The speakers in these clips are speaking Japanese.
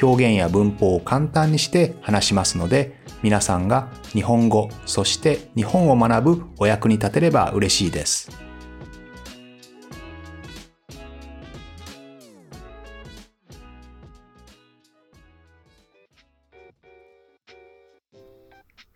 表現や文法を簡単にして話しますので皆さんが日本語そして日本を学ぶお役に立てれば嬉しいです。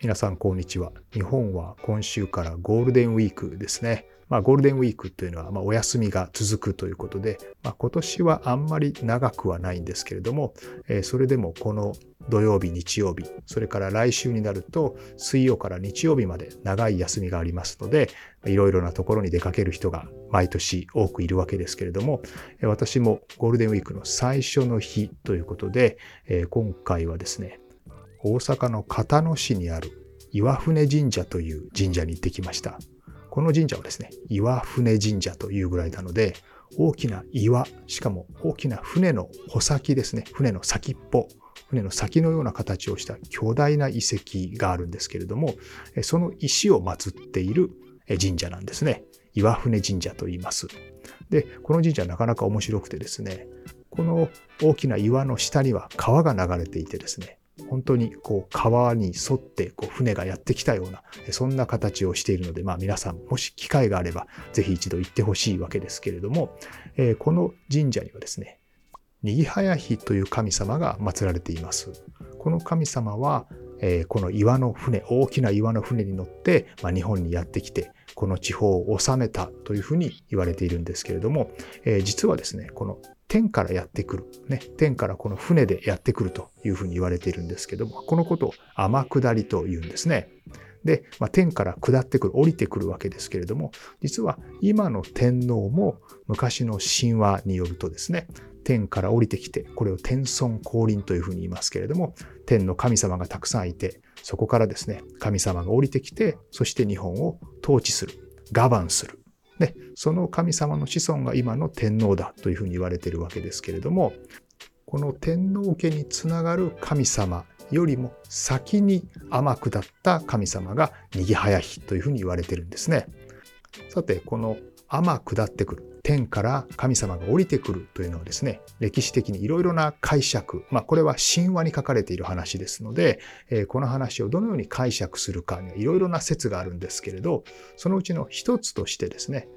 皆さんこんにちは。日本は今週からゴールデンウィークですね。まあ、ゴールデンウィークというのは、まあ、お休みが続くということで、まあ、今年はあんまり長くはないんですけれども、えー、それでもこの土曜日、日曜日、それから来週になると水曜から日曜日まで長い休みがありますので、いろいろなところに出かける人が毎年多くいるわけですけれども、私もゴールデンウィークの最初の日ということで、今回はですね、大阪の交野市にある岩船神社という神社に行ってきました。この神社はですね、岩船神社というぐらいなので、大きな岩、しかも大きな船の穂先ですね、船の先っぽ、船の先のような形をした巨大な遺跡があるんですけれども、その石を祀っている神社なんですね。岩船神社と言います。で、この神社なかなか面白くてですね、この大きな岩の下には川が流れていてですね、本当にこう川に沿ってこう船がやってきたような、そんな形をしているので、まあ皆さんもし機会があれば、ぜひ一度行ってほしいわけですけれども、えー、この神社にはですね、にぎはやひという神様が祀られています。この神様は、えー、この岩の船、大きな岩の船に乗って、まあ、日本にやってきて、この地方を治めたというふうに言われているんですけれども、えー、実はですね、この天からやってくる。ね、天からこの船でやってくるというふうに言われているんですけども、このことを天下りと言うんですね。で、まあ、天から下ってくる、降りてくるわけですけれども、実は今の天皇も昔の神話によるとですね、天から降りてきて、これを天孫降臨というふうに言いますけれども、天の神様がたくさんいて、そこからですね、神様が降りてきて、そして日本を統治する、我慢する。で、その神様の子孫が今の天皇だというふうに言われているわけですけれども、この天皇家につながる神様よりも先に天下った神様がにぎはやひというふうに言われているんですね。さて、この天下ってくる。天から神様が降りてくるというのはですね、歴史的にいろいろな解釈、まあこれは神話に書かれている話ですので、えー、この話をどのように解釈するかにはいろいろな説があるんですけれど、そのうちの一つとしてですね、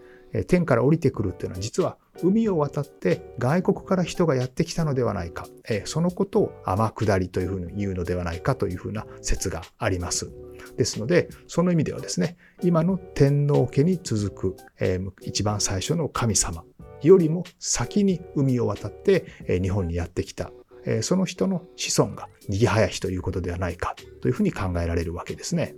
天から降りてくるというのは実は海を渡って外国から人がやってきたのではないか、そのことを天下りというふうに言うのではないかというふうな説があります。ですので、その意味ではですね、今の天皇家に続くえ、一番最初の神様よりも先に海を渡ってえ日本にやってきたえ、その人の子孫がにぎはやしということではないかというふうに考えられるわけですね。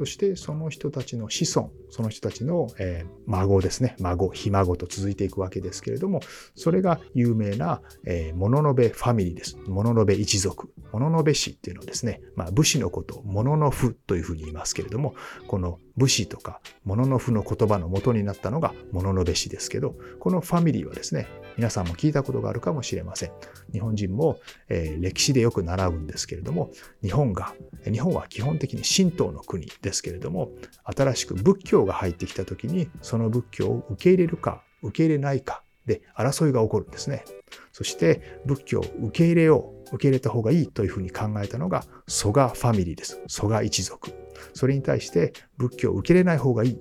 そしてその人たちの子孫、その人たちの、え、孫ですね、孫、ひ孫と続いていくわけですけれども、それが有名な、えー、物の部ファミリーです。物の部一族。物の部氏っていうのをですね、まあ、武士のことを物の符というふうに言いますけれども、この武士とか物の符の言葉の元になったのが物の部氏ですけど、このファミリーはですね、皆さんも聞いたことがあるかもしれません。日本人も、えー、歴史でよく習うんですけれども、日本が、日本は基本的に神道の国ですけれども、新しく仏教が入ってきた時に、その仏教を受け入れるか、受け入れないかで争いが起こるんですね。そして仏教を受け入れよう、受け入れた方がいいというふうに考えたのが蘇我ファミリーです。蘇我一族。それに対して仏教を受け入れない方がいい。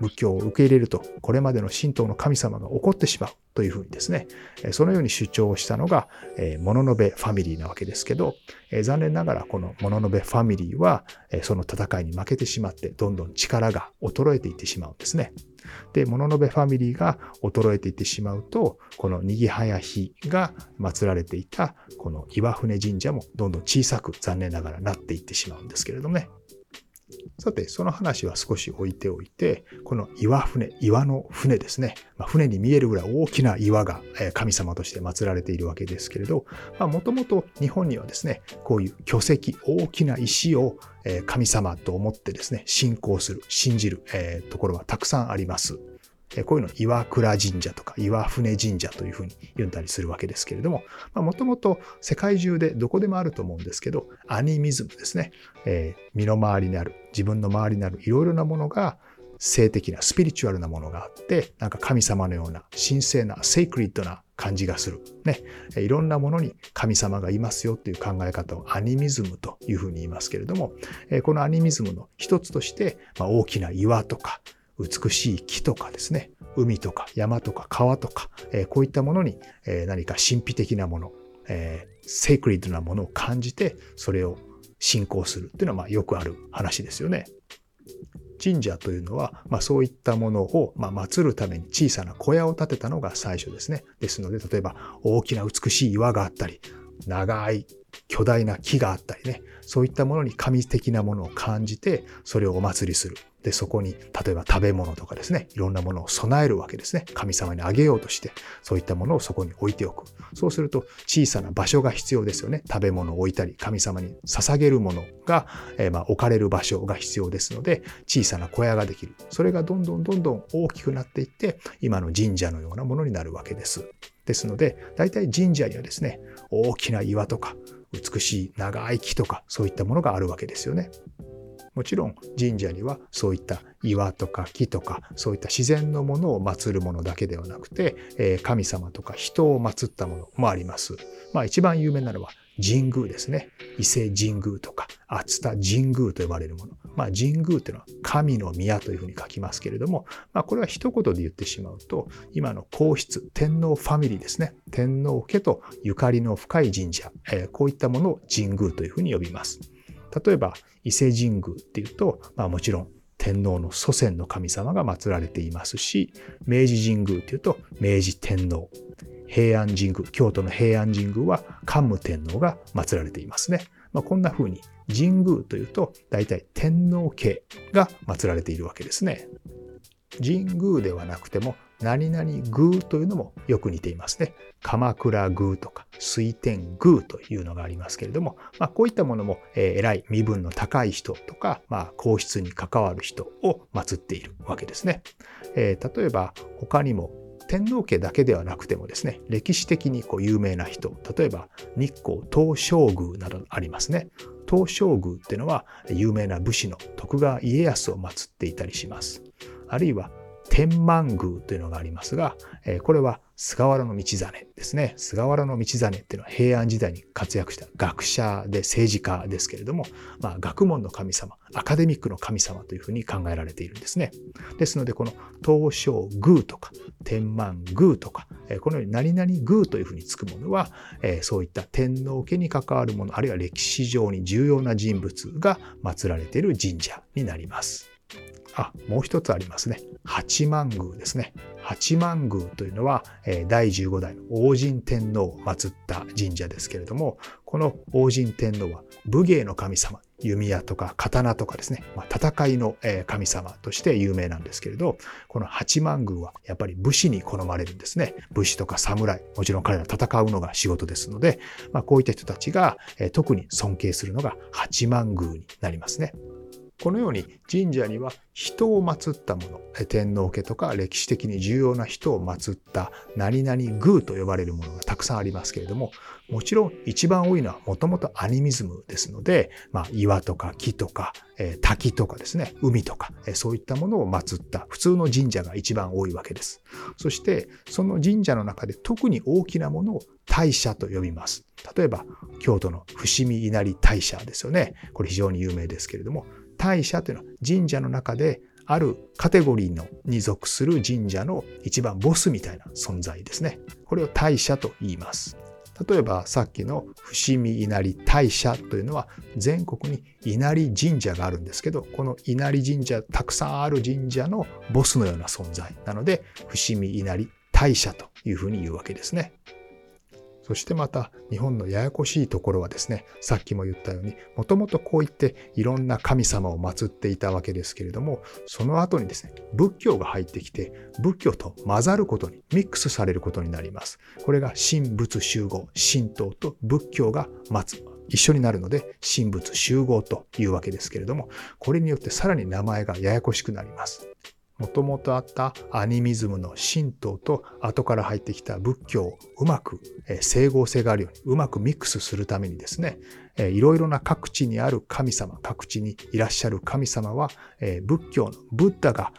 仏教を受け入れると、これまでの神道の神様が怒ってしまうというふうにですね、そのように主張をしたのが、モノノベファミリーなわけですけど、残念ながらこのモノノベファミリーは、その戦いに負けてしまって、どんどん力が衰えていってしまうんですね。で、モノノベファミリーが衰えていってしまうと、このにぎはやひが祀られていた、この岩船神社もどんどん小さく残念ながらなっていってしまうんですけれどもね。さて、その話は少し置いておいて、この岩船、岩の船ですね。まあ、船に見えるぐらい大きな岩が神様として祀られているわけですけれど、もともと日本にはですね、こういう巨石、大きな石を神様と思ってですね、信仰する、信じるところはたくさんあります。こういうの岩倉神社とか岩船神社というふうに言ったりするわけですけれども、もともと世界中でどこでもあると思うんですけど、アニミズムですね。えー、身の回りにある、自分の周りにあるいろいろなものが性的な、スピリチュアルなものがあって、なんか神様のような神聖な、セイクリッドな感じがする。ね。いろんなものに神様がいますよっていう考え方をアニミズムというふうに言いますけれども、このアニミズムの一つとして、まあ、大きな岩とか、美しい木とかですね、海とか山とか川とか、えー、こういったものに、えー、何か神秘的なもの、えー、セイクリッドなものを感じて、それを信仰するっていうのはまあよくある話ですよね。神社というのは、まあ、そういったものを、まあ、祀るために小さな小屋を建てたのが最初ですね。ですので、例えば大きな美しい岩があったり、長い巨大な木があったりね、そういったものに神的なものを感じて、それをお祭りする。で、そこに、例えば食べ物とかですね、いろんなものを備えるわけですね。神様にあげようとして、そういったものをそこに置いておく。そうすると、小さな場所が必要ですよね。食べ物を置いたり、神様に捧げるものが、えー、まあ、置かれる場所が必要ですので、小さな小屋ができる。それがどんどんどんどん大きくなっていって、今の神社のようなものになるわけです。ですので、大体神社にはですね、大きな岩とか、美しい長い木とか、そういったものがあるわけですよね。もちろん神社にはそういった岩とか木とかそういった自然のものを祀るものだけではなくて、え神様とか人を祀ったものもあります。まあ一番有名なのは神宮ですね。伊勢神宮とか熱田神宮と呼ばれるもの。まあ神宮というのは神の宮というふうに書きますけれども、まあこれは一言で言ってしまうと、今の皇室、天皇ファミリーですね。天皇家とゆかりの深い神社、えこういったものを神宮というふうに呼びます。例えば伊勢神宮っていうと、まあ、もちろん天皇の祖先の神様が祀られていますし明治神宮っていうと明治天皇。平安神宮京都の平安神宮は桓武天皇が祀られていますね、まあ、こんな風に神宮というと大体天皇家が祀られているわけですね。神宮ではなくても何々宮というのもよく似ていますね。鎌倉宮とか水天宮というのがありますけれども、まあ、こういったものも、えー、偉い身分の高い人とか、まあ、皇室に関わる人を祀っているわけですね。えー、例えば他にも天皇家だけではなくてもですね、歴史的にこう有名な人、例えば日光東照宮などありますね。東照宮っていうのは有名な武士の徳川家康を祀っていたりします。あるいは天満宮というのがありますが、えこれは菅原道真ですね。菅原道真っていうのは平安時代に活躍した学者で政治家ですけれども、まあ、学問の神様、アカデミックの神様というふうに考えられているんですね。ですので、この東照宮とか天満宮とか、このように何々宮というふうにつくものは、そういった天皇家に関わるもの、あるいは歴史上に重要な人物が祀られている神社になります。あ、もう一つありますね。八幡宮ですね。八幡宮というのは、第15代の王神天皇を祀った神社ですけれども、この王神天皇は武芸の神様、弓矢とか刀とかですね、まあ、戦いの神様として有名なんですけれど、この八幡宮はやっぱり武士に好まれるんですね。武士とか侍、もちろん彼ら戦うのが仕事ですので、まあ、こういった人たちが特に尊敬するのが八幡宮になりますね。このように神社には人を祀ったもの、天皇家とか歴史的に重要な人を祀った何々宮と呼ばれるものがたくさんありますけれども、もちろん一番多いのはもともとアニミズムですので、まあ、岩とか木とか、えー、滝とかですね、海とか、えー、そういったものを祀った普通の神社が一番多いわけです。そして、その神社の中で特に大きなものを大社と呼びます。例えば、京都の伏見稲荷大社ですよね。これ非常に有名ですけれども、大社というのは神社の中であるカテゴリーのに属する神社の一番ボスみたいな存在ですね。これを大社と言います。例えばさっきの伏見稲荷大社というのは全国に稲荷神社があるんですけど、この稲荷神社、たくさんある神社のボスのような存在なので、伏見稲荷大社というふうに言うわけですね。そしてまた日本のややこしいところはですね、さっきも言ったように、もともとこういっていろんな神様を祀っていたわけですけれども、その後にですね、仏教が入ってきて、仏教と混ざることに、ミックスされることになります。これが神仏集合、神道と仏教がつ、一緒になるので、神仏集合というわけですけれども、これによってさらに名前がややこしくなります。もともとあったアニミズムの神道と後から入ってきた仏教をうまく整合性があるようにうまくミックスするためにですねいろいろな各地にある神様各地にいらっしゃる神様は仏教のブッダが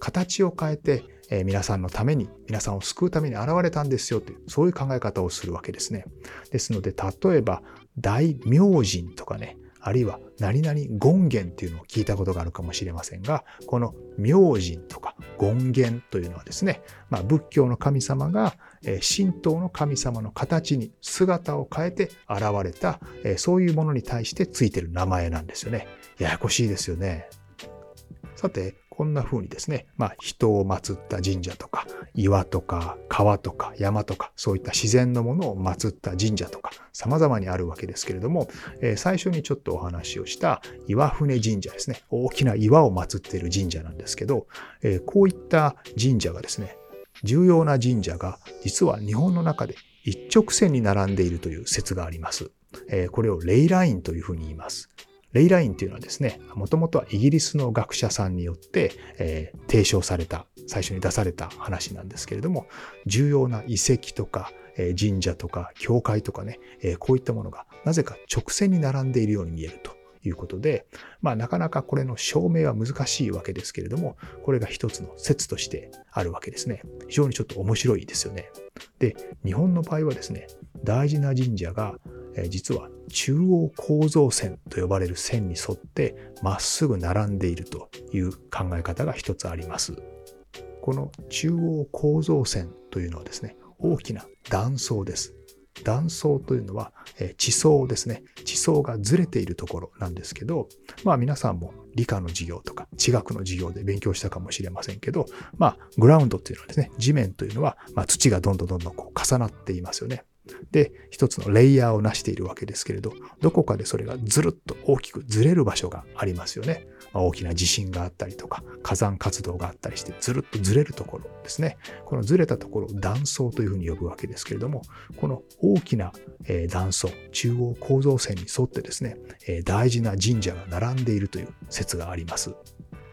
形を変えて皆さんのために皆さんを救うために現れたんですよというそういう考え方をするわけですね。ですので例えば大明神とかねあるいは何々権現っていうのを聞いたことがあるかもしれませんが、この明神とか権現というのはですね、まあ、仏教の神様が神道の神様の形に姿を変えて現れた、そういうものに対してついてる名前なんですよね。ややこしいですよね。さて、こんな風にですね、まあ、人を祀った神社とか、岩とか川とか山とか、そういった自然のものを祀った神社とか、様々にあるわけですけれども、えー、最初にちょっとお話をした岩船神社ですね、大きな岩を祀っている神社なんですけど、えー、こういった神社がですね、重要な神社が実は日本の中で一直線に並んでいるという説があります。え、これをレイラインというふうに言います。レイラインというのはですね、もともとはイギリスの学者さんによって、えー、提唱された、最初に出された話なんですけれども、重要な遺跡とか、えー、神社とか教会とかね、えー、こういったものがなぜか直線に並んでいるように見えるということで、まあなかなかこれの証明は難しいわけですけれども、これが一つの説としてあるわけですね。非常にちょっと面白いですよね。で、日本の場合はですね、大事な神社が実は中央構造線と呼ばれる線に沿ってまっすぐ並んでいるという考え方が一つあります。この中央構造線というのはですね、大きな断層です。断層というのは、地層ですね。地層がずれているところなんですけど、まあ皆さんも理科の授業とか地学の授業で勉強したかもしれませんけど、まあグラウンドというのはですね、地面というのは、まあ、土がどんどんどんどんこう重なっていますよね。で、一つのレイヤーを成しているわけですけれど、どこかでそれがずるっと大きくずれる場所がありますよね。ま、大きな地震があったりとか、火山活動があったりして、ずるっとずれるところですね。このずれたところを断層というふうに呼ぶわけですけれども、この大きな断層、中央構造線に沿ってですね、大事な神社が並んでいるという説があります。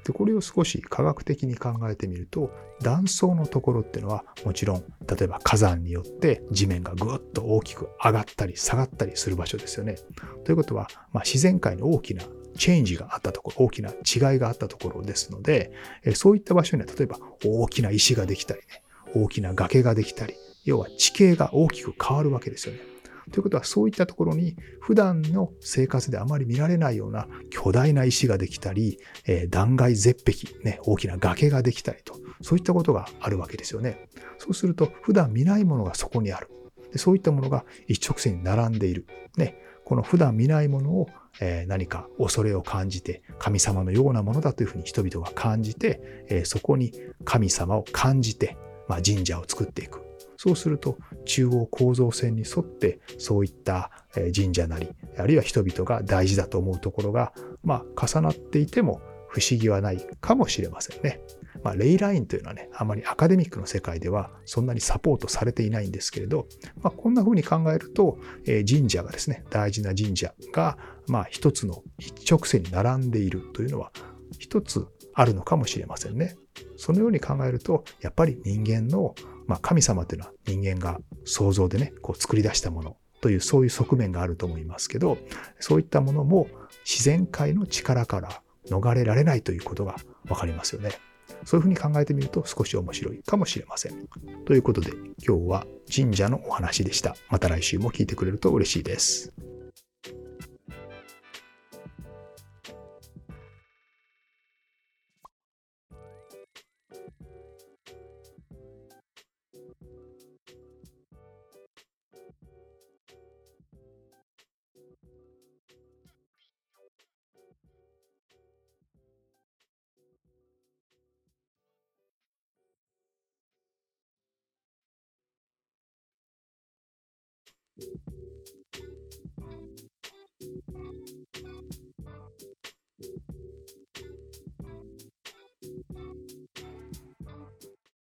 でこれを少し科学的に考えてみると断層のところっていうのはもちろん例えば火山によって地面がぐっと大きく上がったり下がったりする場所ですよね。ということは、まあ、自然界に大きなチェンジがあったところ、大きな違いがあったところですので、そういった場所には例えば大きな石ができたりね、大きな崖ができたり、要は地形が大きく変わるわけですよね。ということはそういったところに普段の生活であまり見られないような巨大な石ができたり、えー、断崖絶壁、ね、大きな崖ができたりと、そういったことがあるわけですよね。そうすると普段見ないものがそこにある。でそういったものが一直線に並んでいる。ね、この普段見ないものを、えー、何か恐れを感じて神様のようなものだというふうに人々が感じて、えー、そこに神様を感じて、まあ、神社を作っていく。そうすると中央構造線に沿ってそういった神社なりあるいは人々が大事だと思うところが、まあ、重なっていても不思議はないかもしれませんね。まあ、レイラインというのはね、あまりアカデミックの世界ではそんなにサポートされていないんですけれど、まあ、こんな風に考えると、えー、神社がですね、大事な神社が、まあ、一つの一直線に並んでいるというのは、一つあるのかもしれませんね。そのように考えると、やっぱり人間のまあ、神様というのは人間が想像でね、こう作り出したものという、そういう側面があると思いますけど、そういったものも自然界の力から逃れられないということがわかりますよね。そういうふうに考えてみると少し面白いかもしれません。ということで今日は神社のお話でした。また来週も聞いてくれると嬉しいです。